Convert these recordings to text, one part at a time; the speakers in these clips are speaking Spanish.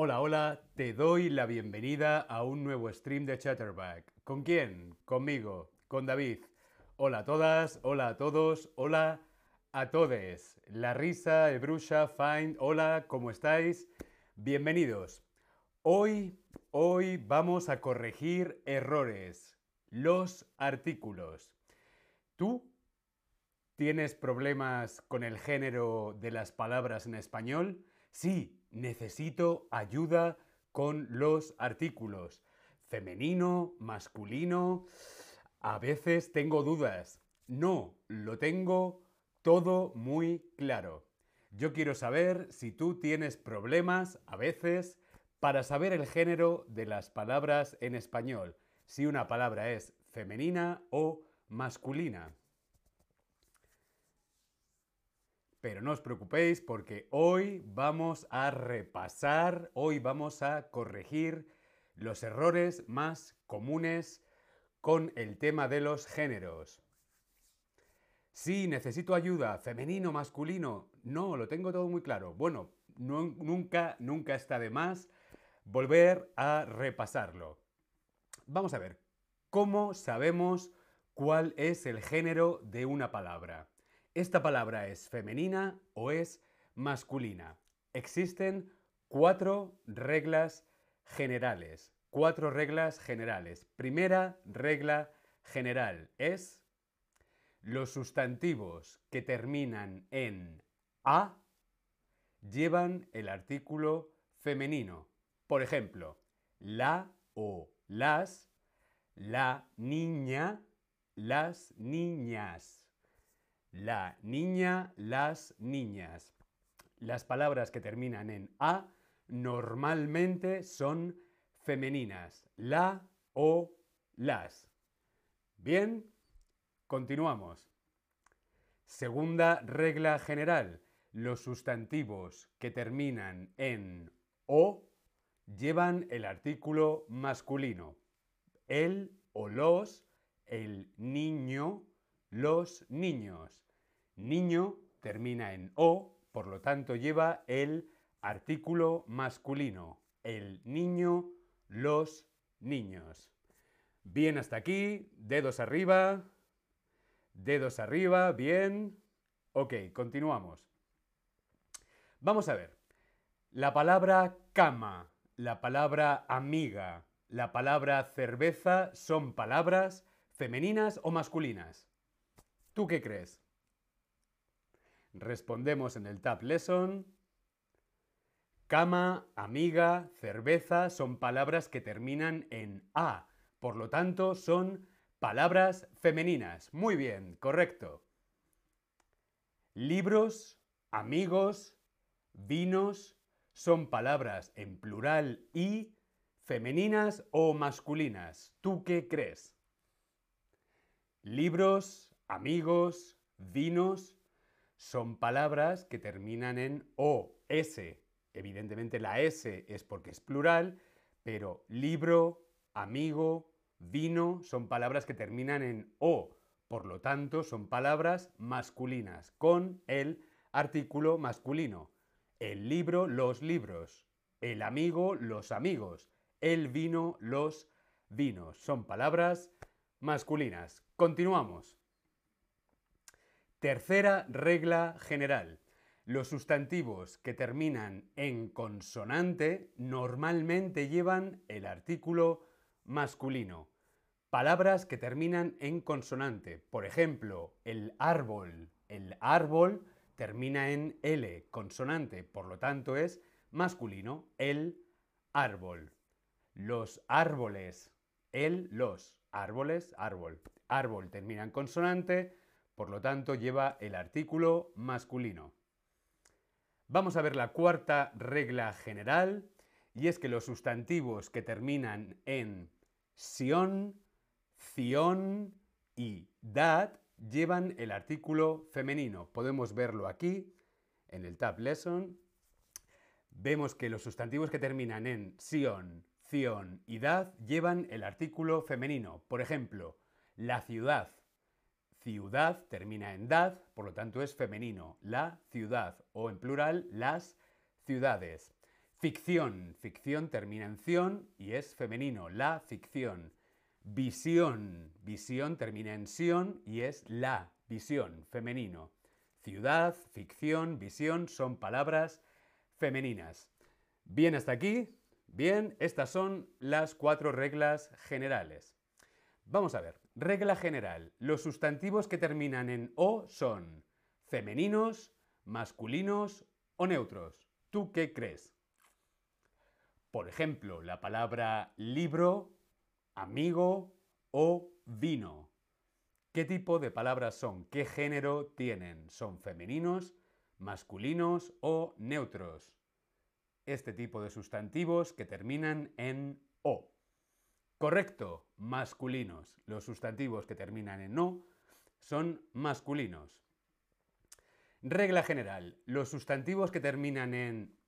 Hola, hola, te doy la bienvenida a un nuevo stream de Chatterback. ¿Con quién? Conmigo, con David. Hola a todas, hola a todos, hola a todes. La risa, el brusha, fine, hola, ¿cómo estáis? Bienvenidos. Hoy, hoy vamos a corregir errores, los artículos. ¿Tú tienes problemas con el género de las palabras en español? Sí, necesito ayuda con los artículos. Femenino, masculino. A veces tengo dudas. No, lo tengo todo muy claro. Yo quiero saber si tú tienes problemas a veces para saber el género de las palabras en español, si una palabra es femenina o masculina. Pero no os preocupéis porque hoy vamos a repasar, hoy vamos a corregir los errores más comunes con el tema de los géneros. Sí, necesito ayuda, femenino, masculino. No, lo tengo todo muy claro. Bueno, nunca, nunca está de más volver a repasarlo. Vamos a ver, ¿cómo sabemos cuál es el género de una palabra? ¿Esta palabra es femenina o es masculina? Existen cuatro reglas generales. Cuatro reglas generales. Primera regla general es los sustantivos que terminan en a llevan el artículo femenino. Por ejemplo, la o las, la niña, las niñas la niña, las niñas. Las palabras que terminan en a normalmente son femeninas, la o las. Bien, continuamos. Segunda regla general. Los sustantivos que terminan en o llevan el artículo masculino. El o los, el niño, los niños. Niño termina en O, por lo tanto lleva el artículo masculino. El niño, los niños. Bien hasta aquí, dedos arriba, dedos arriba, bien. Ok, continuamos. Vamos a ver. La palabra cama, la palabra amiga, la palabra cerveza son palabras femeninas o masculinas. ¿Tú qué crees? Respondemos en el Tab Lesson. Cama, amiga, cerveza son palabras que terminan en A. Por lo tanto, son palabras femeninas. Muy bien, correcto. Libros, amigos, vinos son palabras en plural y femeninas o masculinas. ¿Tú qué crees? Libros, amigos, vinos, son palabras que terminan en o, s. Evidentemente la s es porque es plural, pero libro, amigo, vino son palabras que terminan en o. Por lo tanto, son palabras masculinas, con el artículo masculino. El libro, los libros. El amigo, los amigos. El vino, los vinos. Son palabras masculinas. Continuamos. Tercera regla general. Los sustantivos que terminan en consonante normalmente llevan el artículo masculino. Palabras que terminan en consonante. Por ejemplo, el árbol. El árbol termina en L, consonante, por lo tanto es masculino. El árbol. Los árboles. El, los. Árboles, árbol. Árbol termina en consonante, por lo tanto, lleva el artículo masculino. Vamos a ver la cuarta regla general, y es que los sustantivos que terminan en sion, cion y dad llevan el artículo femenino. Podemos verlo aquí, en el Tab Lesson. Vemos que los sustantivos que terminan en sion, cion y dad llevan el artículo femenino. Por ejemplo, la ciudad, Ciudad termina en dad, por lo tanto es femenino. La ciudad o en plural las ciudades. Ficción. Ficción termina en ción y es femenino. La ficción. Visión. Visión termina en sion y es la visión, femenino. Ciudad, ficción, visión son palabras femeninas. Bien hasta aquí. Bien, estas son las cuatro reglas generales. Vamos a ver. Regla general. Los sustantivos que terminan en o son femeninos, masculinos o neutros. ¿Tú qué crees? Por ejemplo, la palabra libro, amigo o vino. ¿Qué tipo de palabras son? ¿Qué género tienen? ¿Son femeninos, masculinos o neutros? Este tipo de sustantivos que terminan en o. Correcto, masculinos. Los sustantivos que terminan en o son masculinos. Regla general, los sustantivos que terminan en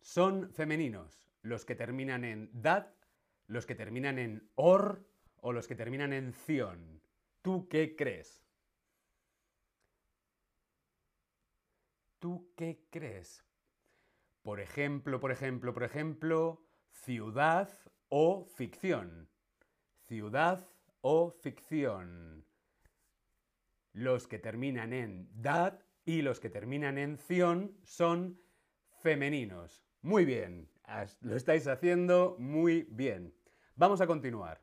son femeninos. Los que terminan en dad, los que terminan en or o los que terminan en ción. ¿Tú qué crees? ¿Tú qué crees? Por ejemplo, por ejemplo, por ejemplo, ciudad o ficción. Ciudad o ficción. Los que terminan en dad y los que terminan en ción son femeninos. Muy bien, lo estáis haciendo muy bien. Vamos a continuar.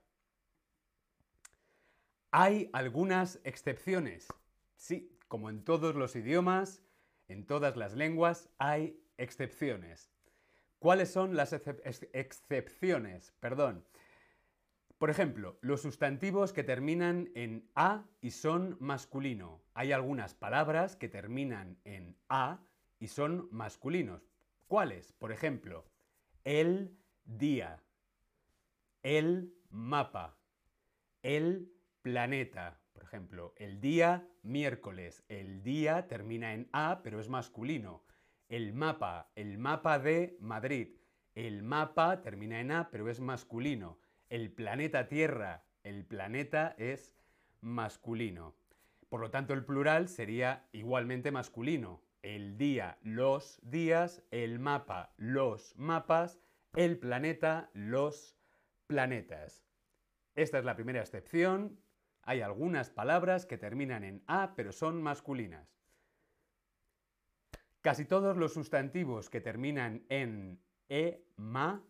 Hay algunas excepciones. Sí, como en todos los idiomas, en todas las lenguas, hay excepciones. ¿Cuáles son las excepciones? Perdón. Por ejemplo, los sustantivos que terminan en a y son masculino. Hay algunas palabras que terminan en a y son masculinos. ¿Cuáles? Por ejemplo, el día, el mapa, el planeta. Por ejemplo, el día miércoles. El día termina en A, pero es masculino. El mapa, el mapa de Madrid. El mapa termina en A, pero es masculino. El planeta Tierra, el planeta es masculino. Por lo tanto, el plural sería igualmente masculino. El día, los días, el mapa, los mapas, el planeta, los planetas. Esta es la primera excepción. Hay algunas palabras que terminan en A pero son masculinas. Casi todos los sustantivos que terminan en e, ma,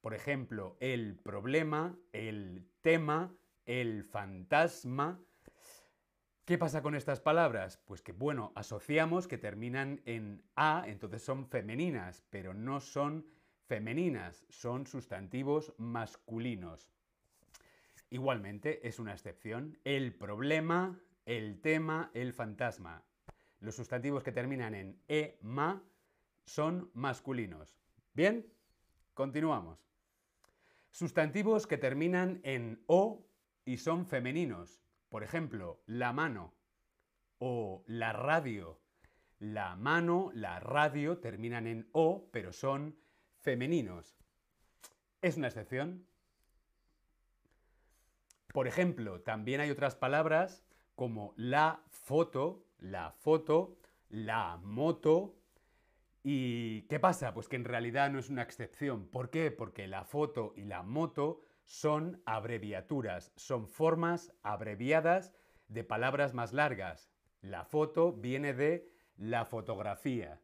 por ejemplo, el problema, el tema, el fantasma, ¿Qué pasa con estas palabras? Pues que, bueno, asociamos que terminan en A, entonces son femeninas, pero no son femeninas, son sustantivos masculinos. Igualmente, es una excepción, el problema, el tema, el fantasma. Los sustantivos que terminan en e, ma son masculinos. Bien, continuamos. Sustantivos que terminan en o y son femeninos. Por ejemplo, la mano o la radio. La mano, la radio terminan en o, pero son femeninos. ¿Es una excepción? Por ejemplo, también hay otras palabras como la foto, la foto, la moto. ¿Y qué pasa? Pues que en realidad no es una excepción. ¿Por qué? Porque la foto y la moto son abreviaturas, son formas abreviadas de palabras más largas. La foto viene de la fotografía.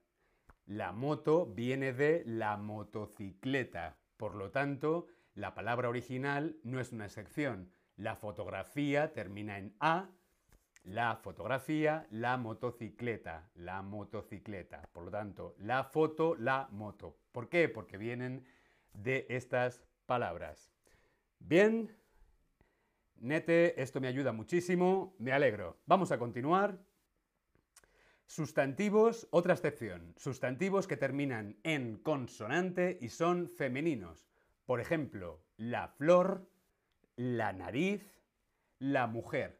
La moto viene de la motocicleta. Por lo tanto, la palabra original no es una excepción. La fotografía termina en A, la fotografía, la motocicleta, la motocicleta. Por lo tanto, la foto, la moto. ¿Por qué? Porque vienen de estas palabras. Bien, Nete, esto me ayuda muchísimo, me alegro. Vamos a continuar. Sustantivos, otra excepción. Sustantivos que terminan en consonante y son femeninos. Por ejemplo, la flor, la nariz, la mujer.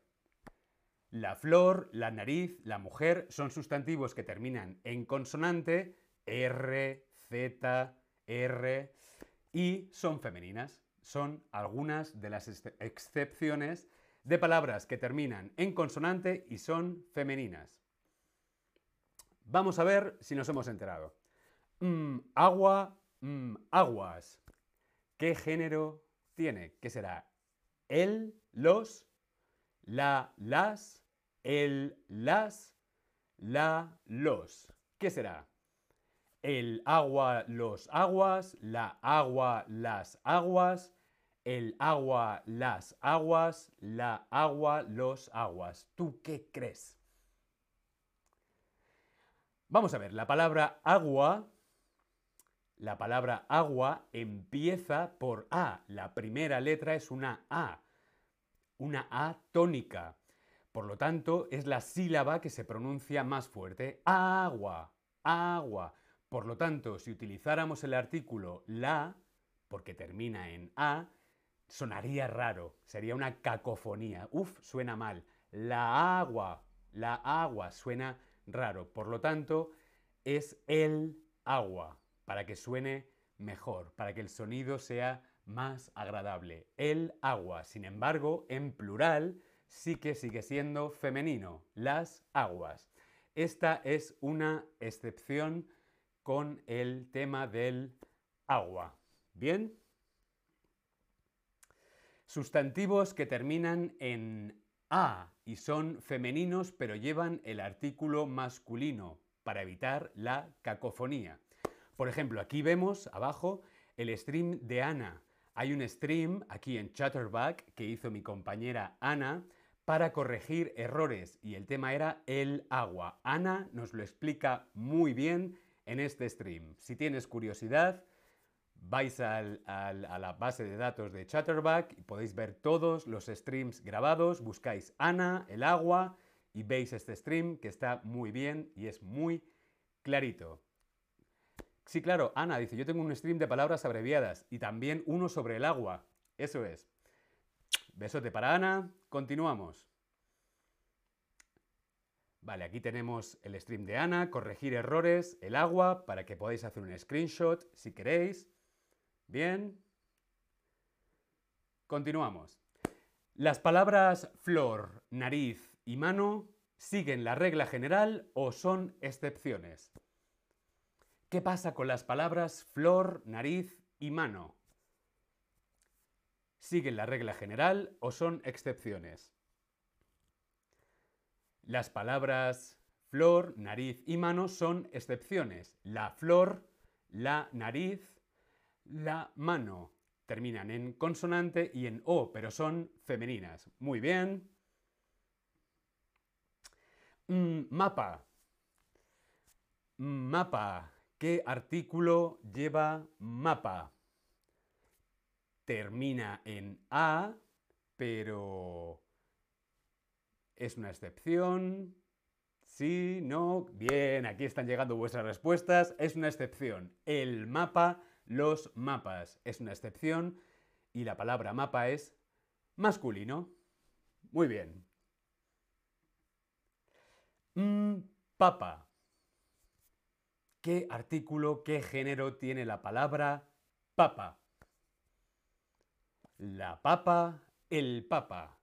La flor, la nariz, la mujer son sustantivos que terminan en consonante, R, Z, R, y son femeninas. Son algunas de las excepciones de palabras que terminan en consonante y son femeninas. Vamos a ver si nos hemos enterado. Mm, agua, Mm, aguas. ¿Qué género tiene? ¿Qué será? El, los, la, las, el, las, la, los. ¿Qué será? El agua, los aguas, la agua, las aguas, el agua, las aguas, la agua, los aguas. ¿Tú qué crees? Vamos a ver, la palabra agua, la palabra agua empieza por A. La primera letra es una A, una A tónica. Por lo tanto, es la sílaba que se pronuncia más fuerte. Agua, agua. Por lo tanto, si utilizáramos el artículo la, porque termina en A, sonaría raro, sería una cacofonía. Uf, suena mal. La agua, la agua suena raro. Por lo tanto, es el agua, para que suene mejor, para que el sonido sea más agradable. El agua. Sin embargo, en plural sí que sigue siendo femenino. Las aguas. Esta es una excepción con el tema del agua. ¿Bien? Sustantivos que terminan en a y son femeninos pero llevan el artículo masculino para evitar la cacofonía. Por ejemplo, aquí vemos abajo el stream de Ana. Hay un stream aquí en Chatterback que hizo mi compañera Ana para corregir errores y el tema era el agua. Ana nos lo explica muy bien en este stream. Si tienes curiosidad, vais a la base de datos de Chatterback y podéis ver todos los streams grabados, buscáis Ana, el agua y veis este stream que está muy bien y es muy clarito. Sí, claro, Ana dice, yo tengo un stream de palabras abreviadas y también uno sobre el agua. Eso es. Besote para Ana. Continuamos. Vale, aquí tenemos el stream de Ana, corregir errores, el agua, para que podáis hacer un screenshot si queréis. Bien. Continuamos. Las palabras flor, nariz y mano siguen la regla general o son excepciones. ¿Qué pasa con las palabras flor, nariz y mano? ¿Siguen la regla general o son excepciones? Las palabras flor, nariz y mano son excepciones. La flor, la nariz, la mano terminan en consonante y en o, pero son femeninas. Muy bien. Mm, mapa. Mapa. ¿Qué artículo lleva mapa? Termina en a, pero ¿Es una excepción? Sí, no. Bien, aquí están llegando vuestras respuestas. Es una excepción. El mapa, los mapas. Es una excepción y la palabra mapa es masculino. Muy bien. Mm, papa. ¿Qué artículo, qué género tiene la palabra papa? La papa, el papa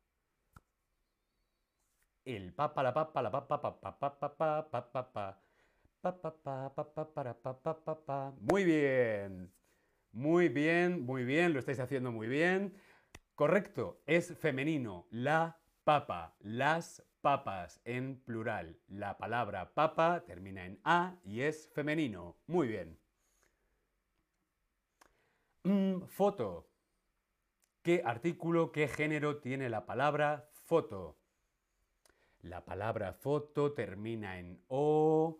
el papa, la papa, la papa, papa, papa, papa, papa, papa, Muy bien. Muy bien, muy bien, lo estáis haciendo muy bien. Correcto, es femenino. La papa, las papas en plural. La palabra papa termina en a y es femenino. Muy bien. foto. ¿Qué artículo, qué género tiene la palabra foto? La palabra foto termina en O,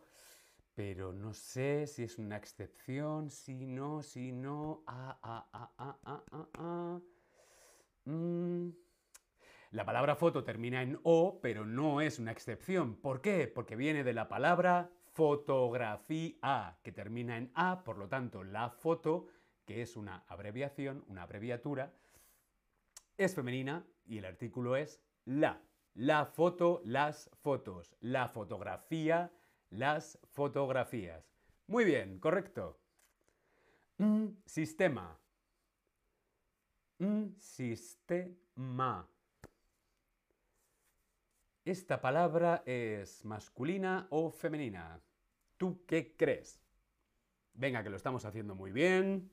pero no sé si es una excepción, si no, si no, a, a, a, a, a, a, a. Mm. La palabra foto termina en O, pero no es una excepción. ¿Por qué? Porque viene de la palabra fotografía, que termina en A, por lo tanto, la foto, que es una abreviación, una abreviatura, es femenina y el artículo es la. La foto, las fotos. La fotografía, las fotografías. Muy bien, correcto. Un sistema. Un sistema. ¿Esta palabra es masculina o femenina? ¿Tú qué crees? Venga, que lo estamos haciendo muy bien.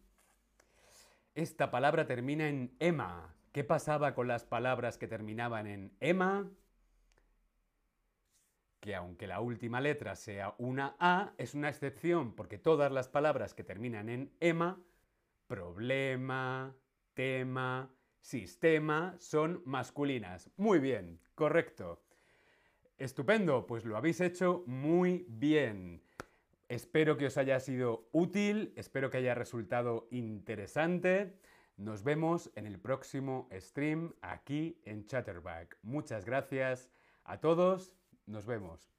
Esta palabra termina en ema. ¿Qué pasaba con las palabras que terminaban en ema? Que aunque la última letra sea una A, es una excepción porque todas las palabras que terminan en ema, problema, tema, sistema, son masculinas. Muy bien, correcto. Estupendo, pues lo habéis hecho muy bien. Espero que os haya sido útil, espero que haya resultado interesante. Nos vemos en el próximo stream aquí en Chatterback. Muchas gracias a todos. Nos vemos.